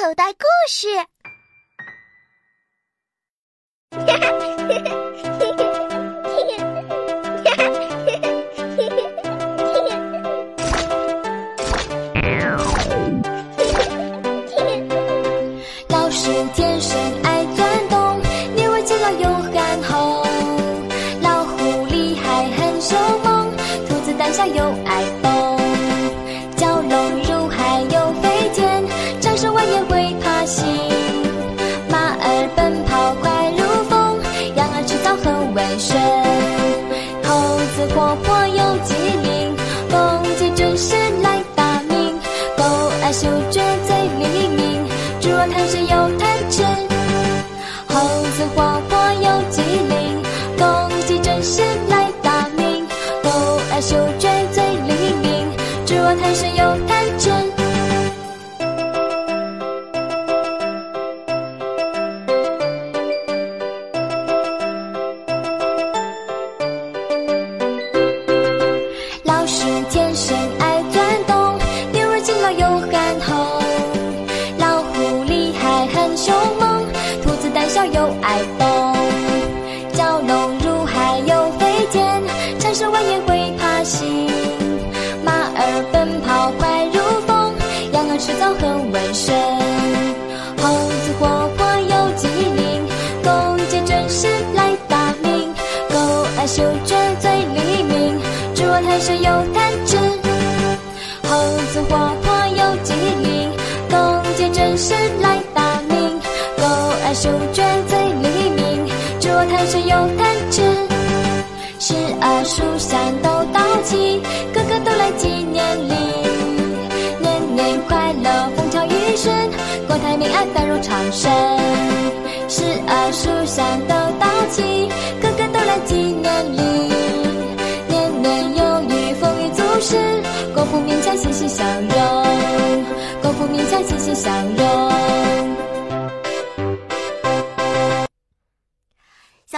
口袋故事。老鼠天生爱钻洞，牛儿见了又喊吼。老虎厉害很凶猛，兔子胆小又爱憨厚。老虎厉害很凶猛，兔子胆小又爱蹦。蛟龙入海又飞溅，长蛇弯也会爬行。马儿奔跑快如风，羊儿吃草很温顺。猴子活泼又机灵，公鸡准时来打鸣。狗儿嗅觉最灵敏，猪儿贪食又贪吃。猴子活泼儿嗅觉最灵敏，猪儿贪食又贪吃。十二书香都到齐，个个都来纪念礼。年年快乐，风调雨顺，国泰民安，繁荣昌盛。十二书香都到齐，个个都来纪念礼。年年有余，风雨足食，国富民强，欣欣向荣。